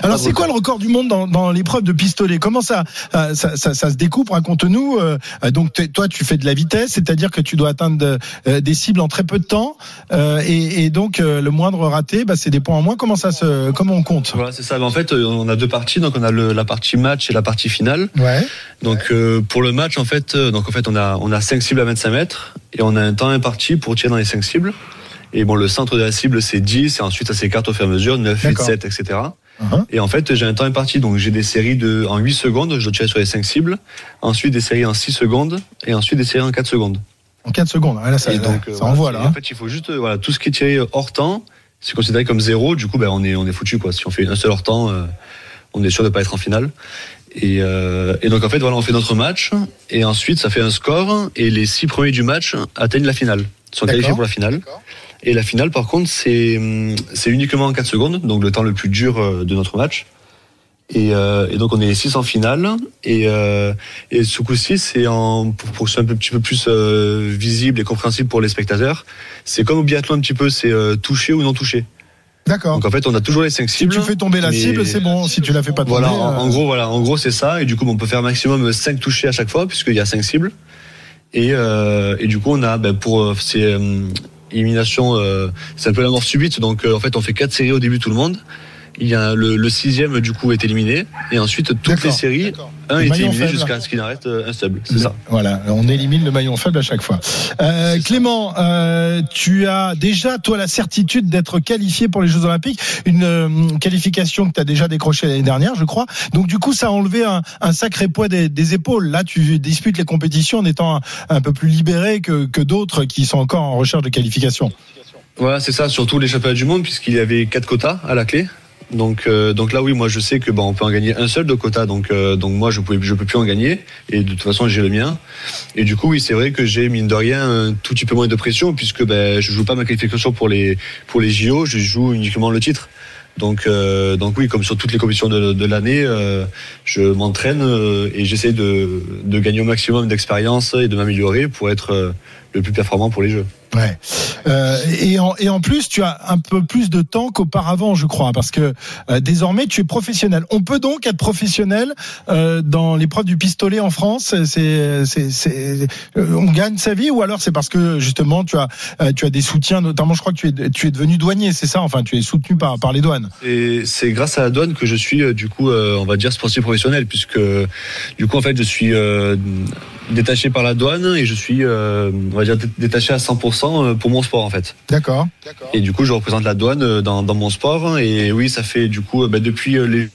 Alors, c'est quoi le record du monde dans, dans l'épreuve de pistolet? Comment ça, euh, ça, ça, ça se découpe? Raconte-nous. Donc, toi, tu fais de la vitesse, c'est-à-dire que tu dois atteindre de- des cibles en très peu de temps, euh, et, et donc le moindre raté, bah, c'est des points en moins. Comment ça se, comment on compte? Voilà, c'est ça. Mais en fait, on a deux parties. Donc on a le, la partie match et la partie finale. Ouais. Donc euh, pour le match en fait, euh, donc en fait on a on a cinq cibles à 25 mètres et on a un temps imparti pour tirer dans les cinq cibles. Et bon le centre de la cible c'est 10 et ensuite ça s'écarte au fur et à mesure 9, 8, D'accord. 7, etc. Uh-huh. Et en fait j'ai un temps imparti donc j'ai des séries de en 8 secondes, je dois tirer sur les cinq cibles. Ensuite des séries en 6 secondes et ensuite des séries en 4 secondes. En 4 secondes. Ouais, là, ça, et donc ça euh, voilà, envoie là. En hein. fait il faut juste euh, voilà tout ce qui est tiré hors temps c'est considéré comme zéro. Du coup ben on est on est foutu quoi. Si on fait un seul hors temps, euh, on est sûr de pas être en finale. Et, euh, et donc en fait voilà on fait notre match et ensuite ça fait un score et les six premiers du match atteignent la finale. Sont qualifiés pour la finale. Et la finale par contre c'est hum, c'est uniquement en 4 secondes donc le temps le plus dur euh, de notre match. Et, euh, et donc on est les six en finale et, euh, et ce coup-ci c'est en pour, pour que ce soit un petit peu plus euh, visible et compréhensible pour les spectateurs c'est comme au biathlon un petit peu c'est euh, touché ou non touché D'accord. Donc en fait, on a toujours les cinq Si cibles. tu fais tomber la mais- cible, c'est bon. Si tu la fais pas tomber. Voilà, en, en euh, gros, voilà, en gros, c'est ça. Et du coup, on peut faire maximum 5 touchés à chaque fois, puisqu'il y a 5 cibles. Et, euh, et du coup, on a, ben, pour euh, ces euh, éliminations, euh, c'est un peu la mort subite. Donc, euh, en fait, on fait 4 séries au début, tout le monde. Il y a le, le sixième, du coup, est éliminé. Et ensuite, toutes les séries, un Le est éliminé jusqu'à ce qu'il en reste euh, un seul. C'est ça. Voilà, on élimine le maillon faible à chaque fois. Euh, Clément, euh, tu as déjà, toi, la certitude d'être qualifié pour les Jeux Olympiques, une euh, qualification que tu as déjà décrochée l'année dernière, je crois. Donc, du coup, ça a enlevé un, un sacré poids des, des épaules. Là, tu disputes les compétitions en étant un, un peu plus libéré que, que d'autres qui sont encore en recherche de qualification. Voilà, c'est ça, surtout les championnats du monde, puisqu'il y avait quatre quotas à la clé. Donc, euh, donc là, oui, moi, je sais que bon, on peut en gagner un seul de quota. Donc, euh, donc moi, je pouvais, je peux plus en gagner. Et de toute façon, j'ai le mien. Et du coup, oui, c'est vrai que j'ai mine de rien un tout petit peu moins de pression, puisque ben, je joue pas ma qualification pour les pour les JO, je joue uniquement le titre. Donc, euh, donc oui, comme sur toutes les compétitions de, de l'année, euh, je m'entraîne euh, et j'essaie de, de gagner au maximum d'expérience et de m'améliorer pour être euh, le plus performant pour les Jeux. Ouais. Euh, et, en, et en plus, tu as un peu plus de temps qu'auparavant, je crois, parce que euh, désormais, tu es professionnel. On peut donc être professionnel euh, dans l'épreuve du pistolet en France. On gagne sa vie, ou alors c'est parce que justement, tu as, tu as des soutiens, notamment, je crois que tu es, tu es devenu douanier, c'est ça? Enfin, tu es soutenu par, par les douanes. Et c'est grâce à la douane que je suis du coup, on va dire sportif professionnel, puisque du coup en fait je suis détaché par la douane et je suis, on va dire dé- détaché à 100% pour mon sport en fait. D'accord. Et du coup je représente la douane euh, dans, dans mon sport et oui ça fait du coup euh, bah, depuis euh, les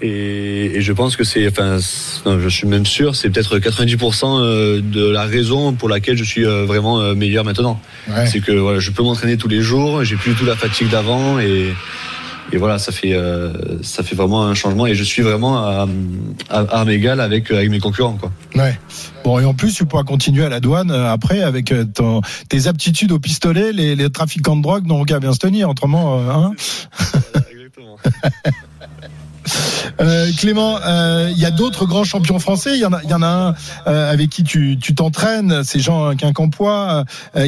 et, et je pense que c'est, enfin, non, je suis même sûr, c'est peut-être 90% euh, de la raison pour laquelle je suis euh, vraiment euh, meilleur maintenant. Ouais. C'est que voilà, je peux m'entraîner tous les jours, j'ai plus du tout la fatigue d'avant et, et voilà, ça fait euh, ça fait vraiment un changement et je suis vraiment à, à, à armes égales avec avec mes concurrents quoi. Ouais. Bon, et en plus, tu pourras continuer à la douane euh, après avec euh, ton, tes aptitudes au pistolet. Les, les trafiquants de drogue n'ont qu'à bien se tenir. Autrement, euh, hein [laughs] Exactement. Euh, Clément, euh, il y a d'autres grands champions français. Il y en a, il y en a un euh, avec qui tu tu t'entraînes, c'est Jean Quincampoix,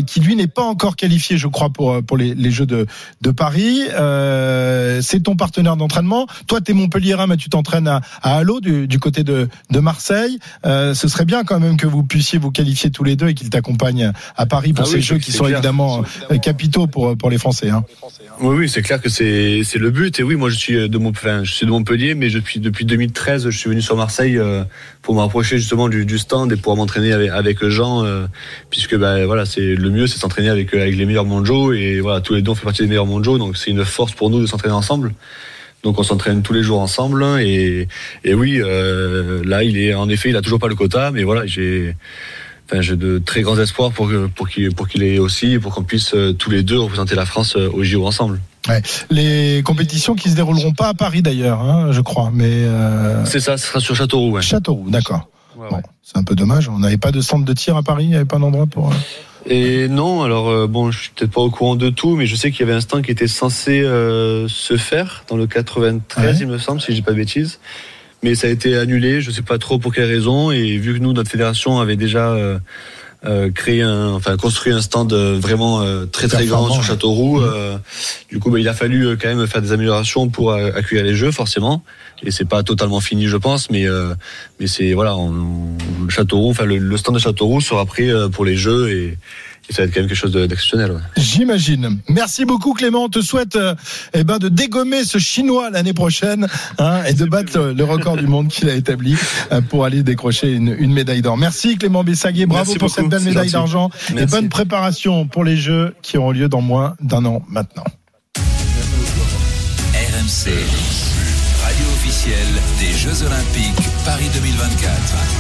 qui lui n'est pas encore qualifié, je crois, pour pour les, les Jeux de de Paris. C'est ton partenaire d'entraînement. Toi, t'es Montpellierin, mais tu t'entraînes à, à Allo, du, du côté de de Marseille. Ce serait bien quand même que vous puissiez vous qualifier tous les deux et qu'il t'accompagne à Paris pour Ah ces oui, Jeux qui sont clair. évidemment capitaux pour pour les Français. Hein. Oui, oui, c'est clair que c'est le but. Et oui, moi je suis de je suis de Montpellier, mais depuis depuis 2013, je suis venu sur Marseille euh, pour me rapprocher justement du, stand et pouvoir m'entraîner avec, Jean, euh, puisque ben voilà, c'est le mieux, c'est s'entraîner avec les meilleurs mondiaux et voilà, tous les deux on fait partie des meilleurs mondiaux, donc c'est une force pour nous de s'entraîner ensemble. Donc on s'entraîne tous les jours ensemble et oui, euh, là il est en effet, il a toujours pas le quota, mais voilà, j'ai de très grands espoirs pour qu'il ait aussi pour qu'on puisse tous les deux représenter la France au JO ensemble. Les compétitions qui se dérouleront pas à Paris d'ailleurs, hein, je crois, mais euh, C'est ça, ce sera sur Châteauroux. Ouais. Châteauroux, d'accord. Ouais, Bon, c'est un peu dommage. On n'avait pas de centre de tir à Paris, il n'y avait pas d'endroit pour. euh, Et non, alors euh, bon, je suis peut-être pas au courant de tout, mais je sais qu'il y avait un stand qui était censé euh, se faire dans le 93, Ouais. il me semble, si je dis pas de bêtises. Mais ça a été annulé, je sais pas trop pour quelle raison. Et vu que nous, notre fédération avait déjà euh, créé un, enfin construit un stand euh, vraiment euh, très très grand sur. Châteauroux, euh, du coup, bah, il a fallu euh, quand même faire des améliorations pour euh, accueillir les Jeux, forcément. Et c'est pas totalement fini, je pense, mais euh, mais c'est voilà, on, on- Châteauroux, enfin le, le stand de Châteauroux sera pris euh, pour les Jeux et, et ça va être quelque chose de- d'exceptionnel. Ouais. J'imagine. Merci beaucoup Clément. On te souhaite euh, eh ben de dégommer ce chinois l'année prochaine hein, et de battre le, le record du monde qu'il a établi euh, pour aller décrocher une, une médaille d'or. Merci Clément Bessaguet. Bravo Merci pour beaucoup, cette belle médaille d'argent et bonne préparation pour les Jeux qui auront lieu dans moins d'un an maintenant. RMC, radio officielle des Jeux Olympiques Paris 2024.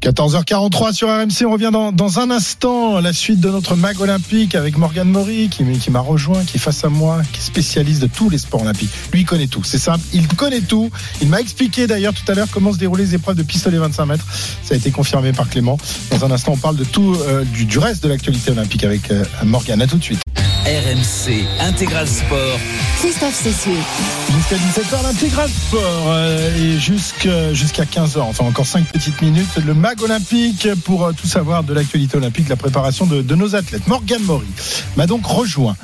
14h43 sur RMC, on revient dans, dans un instant la suite de notre mag olympique avec Morgan Maury qui, m'a rejoint, qui est face à moi, qui est spécialiste de tous les sports olympiques. Lui il connaît tout, c'est simple, il connaît tout. Il m'a expliqué d'ailleurs tout à l'heure comment se déroulaient les épreuves de pistolet 25 mètres. Ça a été confirmé par Clément. Dans un instant, on parle de tout euh, du, reste de l'actualité olympique avec euh, Morgan. À tout de suite. RMC Intégral Sport. Christophe Cessieux. Jusqu'à 17h, l'intégral sport. euh, et jusqu'à jusqu'à 15h, enfin encore 5 petites minutes, le MAG olympique pour euh, tout savoir de l'actualité olympique, la préparation de, de nos athlètes. Morgane Maury m'a donc rejoint.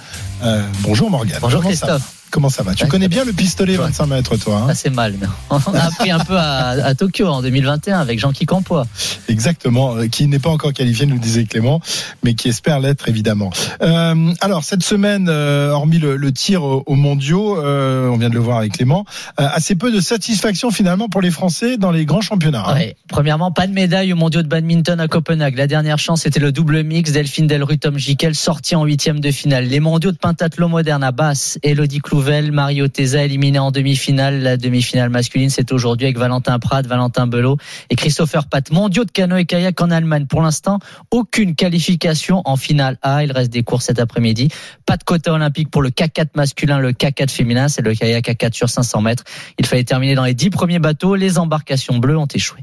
Euh, bonjour Morgane. Bonjour Christophe. Comment ça va Tu connais bien le pistolet 25 mètres, toi hein Assez mal. mais On a appris un peu à, à Tokyo en 2021 avec Campois. Exactement, euh, qui n'est pas encore qualifié, nous disait Clément, mais qui espère l'être évidemment. Euh, alors cette semaine, euh, hormis le, le tir aux, aux mondiaux, euh, on vient de le voir avec Clément, assez peu de satisfaction finalement pour les Français dans les grands championnats. hein. Ouais. Premièrement, pas de médaille aux mondiaux de badminton à Copenhague. La dernière chance, c'était le double mix Delphine Delru, Tom Jikel, sorti en huitième de finale. Les mondiaux de pentathlon moderne à Basse, Elodie Clouvel, Mario Teza éliminée en demi-finale. La demi-finale masculine, c'est aujourd'hui avec Valentin Prat, Valentin Belot et Christopher Pat. Mondiaux de canoë kayak en Allemagne. Pour l'instant, aucune qualification en finale A. Il reste des cours cet après-midi. Pas de quota olympique pour le K4 masculin, le K4 féminin, c'est le kayak à 4 sur 500 mètres. Il fallait terminer dans les 10 premiers bateaux. Les embarcations bleues ont échoué.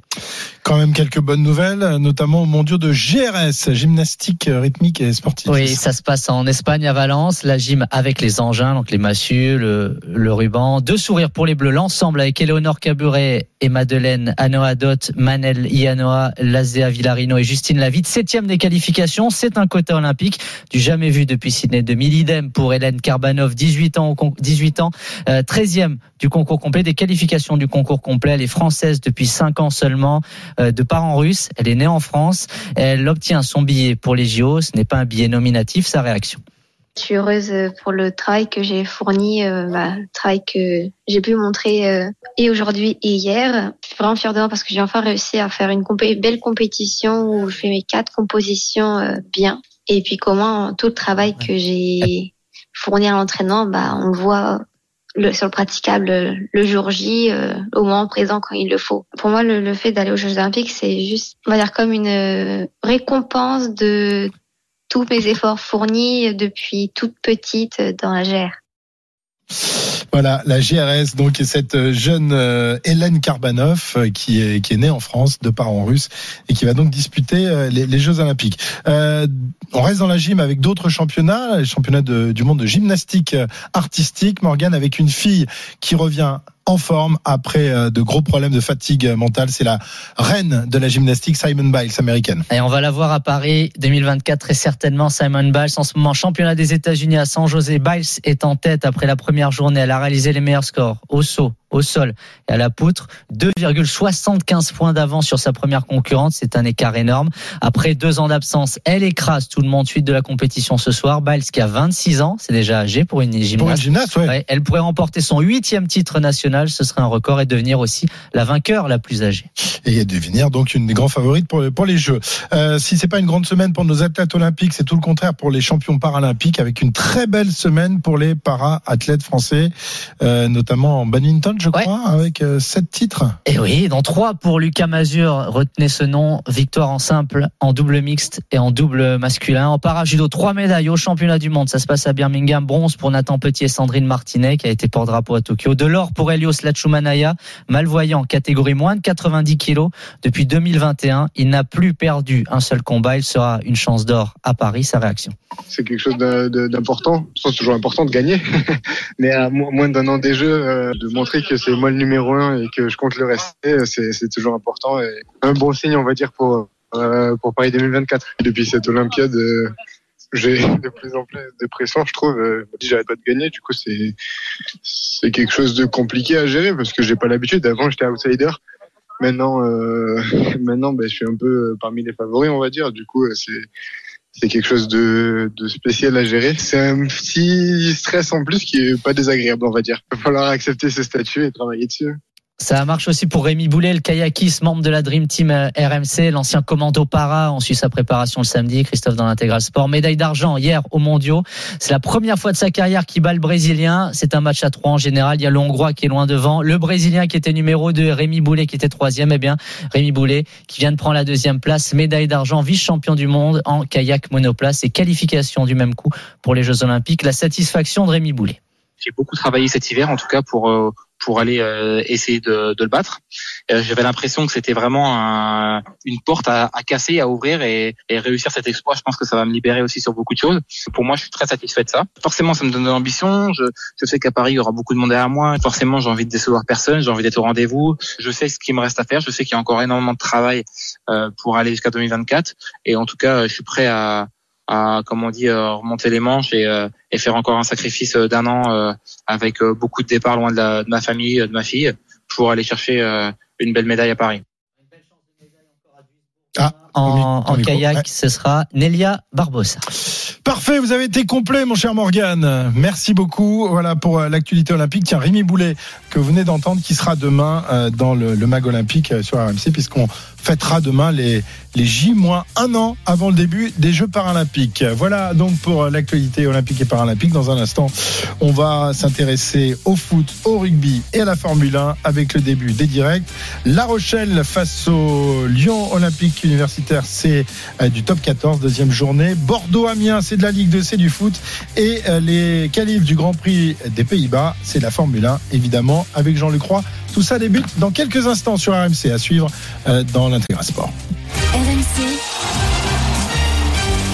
Quand même quelques bonnes nouvelles, notamment au mondiaux de GRS, gymnastique rythmique et sportive. Oui, ça se passe en Espagne à Valence, la gym avec les engins, donc les massues, le, le ruban. Deux sourires pour les bleus, l'ensemble avec Éléonore Caburet et Madeleine Anoa Dot, Manel Ianoa, Lazea Villarino et Justine Lavitte. Septième des qualifications, c'est un quota olympique du jamais vu depuis Sydney 2000. Idem pour Hélène Karbanov, 18 ans, au con- 18 ans, euh, 13e du concours complet, des qualifications du concours complet. Elle est française depuis 5 ans seulement, euh, de parents russes. Elle est née en France. Elle obtient son billet pour les JO. Ce n'est pas un billet nominatif, sa réaction. Je suis heureuse pour le travail que j'ai fourni, euh, bah, le travail que j'ai pu montrer euh, et aujourd'hui et hier. Je suis vraiment fière de moi parce que j'ai enfin réussi à faire une compé- belle compétition où je fais mes quatre compositions euh, bien. Et puis comment tout le travail que j'ai fourni à l'entraînement, bah, on le voit le, sur le praticable le jour J, euh, au moment présent quand il le faut. Pour moi, le, le fait d'aller aux Jeux Olympiques, c'est juste, on va dire, comme une euh, récompense de tous mes efforts fournis depuis toute petite dans la GR. Voilà, la GRS, donc, et cette euh, jeune euh, Hélène Karbanov, euh, qui est, qui est née en France, de parents russes, et qui va donc disputer les, Jeux Olympiques. On reste dans la gym avec d'autres championnats, les championnats du monde de gymnastique artistique. Morgane avec une fille qui revient en forme après euh, de gros problèmes de fatigue mentale. C'est la reine de la gymnastique, Simon Biles, américaine. Et on va la voir à Paris 2024 très certainement. Simon Biles en ce moment championnat des États-Unis à San José. Biles est en tête après la première journée. Elle a réalisé les meilleurs scores au saut, au sol et à la poutre. 2,75 points d'avance sur sa première concurrente. C'est un écart énorme. Après deux ans d'absence, elle écrase tout le monde suite de la compétition ce soir. Biles qui a 26 ans, c'est déjà âgé pour une gymnaste. Pour une gymnaste, ouais. Ouais, elle pourrait remporter son huitième titre national. Ce serait un record et devenir aussi la vainqueur la plus âgée. et devenir donc une des grandes favorites pour, pour les Jeux. Euh, si c'est pas une grande semaine pour nos athlètes olympiques, c'est tout le contraire pour les champions paralympiques, avec une très belle semaine pour les para-athlètes français, euh, notamment en badminton, je crois, avec euh, sept titres. Et oui, dans trois pour Lucas Mazur, retenez ce nom, victoire en simple, en double mixte et en double masculin. En para-judo, trois médailles au championnat du monde, ça se passe à Birmingham, bronze pour Nathan Petit et Sandrine Martinet qui a été porte-drapeau à Tokyo, de l'or pour Elios Lachumanaya, malvoyant, catégorie moins de 90 kilos. Depuis 2021, il n'a plus perdu un seul combat, il sera une chance d'or à Paris, sa réaction. c'est quelque chose d'important. Je pense toujours important de gagner, [laughs] mais à mo- moins d'un an des Jeux, euh, de montrer que c'est moi le numéro un et que je compte le rester, c'est c'est toujours important un bon signe, on va dire, pour euh, pour Paris 2024. Depuis cette Olympiade, euh, j'ai [laughs] de plus en plus de pression, je trouve. Euh, j'arrête pas de gagner, du coup, c'est c'est quelque chose de compliqué à gérer parce que j'ai pas l'habitude. Avant, j'étais outsider. Maintenant, euh, [laughs] maintenant, ben, je suis un peu parmi les favoris, on va dire. Du coup, euh, c'est c'est quelque chose de, de spécial à gérer. C'est un petit stress en plus qui est pas désagréable, on va dire. Il va falloir accepter ce statut et travailler dessus. Ça marche aussi pour Rémi Boulet, le kayakiste, membre de la Dream Team euh, RMC, l'ancien commando para. On suit sa préparation le samedi. Christophe dans l'intégral sport. Médaille d'argent hier aux mondiaux. C'est la première fois de sa carrière qu'il bat le Brésilien. C'est un match à trois en général. Il y a le Hongrois qui est loin devant. Le Brésilien qui était numéro 2, Rémi Boulet qui était troisième. Eh bien, Rémi Boulet qui vient de prendre la deuxième place. Médaille d'argent, vice-champion du monde en kayak monoplace et qualification du même coup pour les Jeux Olympiques. La satisfaction de Rémi Boulet. J'ai beaucoup travaillé cet hiver, en tout cas pour euh, pour aller euh, essayer de, de, le battre. Euh, j'avais l'impression que c'était vraiment un, une porte à, à, casser, à ouvrir et, et, réussir cet exploit. Je pense que ça va me libérer aussi sur beaucoup de choses. Pour moi, je suis très satisfait de ça. Forcément, ça me donne de l'ambition. Je, je sais qu'à Paris, il y aura beaucoup de monde derrière moi. Forcément, j'ai envie de décevoir personne. J'ai envie d'être au rendez-vous. Je sais ce qu'il me reste à faire. Je sais qu'il y a encore énormément de travail euh, pour aller jusqu'à 2024. Et en tout cas, je suis prêt à à comme on dit euh, remonter les manches et, euh, et faire encore un sacrifice euh, d'un an avec beaucoup de départs loin de, la, de, ma famille, de ma fille, pour aller chercher une belle médaille à Paris. Ah, en, en kayak, ce sera Nelia Barbosa. Parfait, vous avez été complet, mon cher Morgan. Merci beaucoup. Voilà pour l'actualité olympique. Tiens, Rémi Boulet, que vous venez d'entendre, qui sera demain dans le, le mag olympique sur RMC, puisqu'on fêtera demain les, les J moins un an avant le début des Jeux paralympiques. Voilà donc pour l'actualité olympique et paralympique. Dans un instant, on va s'intéresser au foot, au rugby et à la Formule 1 avec le début des directs. La Rochelle face au Lyon Olympique Universitaire, c'est euh, du top 14, deuxième journée. Bordeaux-Amiens, c'est de la Ligue 2, c'est du foot. Et euh, les qualifs du Grand Prix des Pays-Bas, c'est la Formule 1, évidemment, avec Jean-Luc Roy. Tout ça débute dans quelques instants sur RMC à suivre euh, dans l'intégral sport. RMC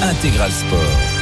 Intégral sport.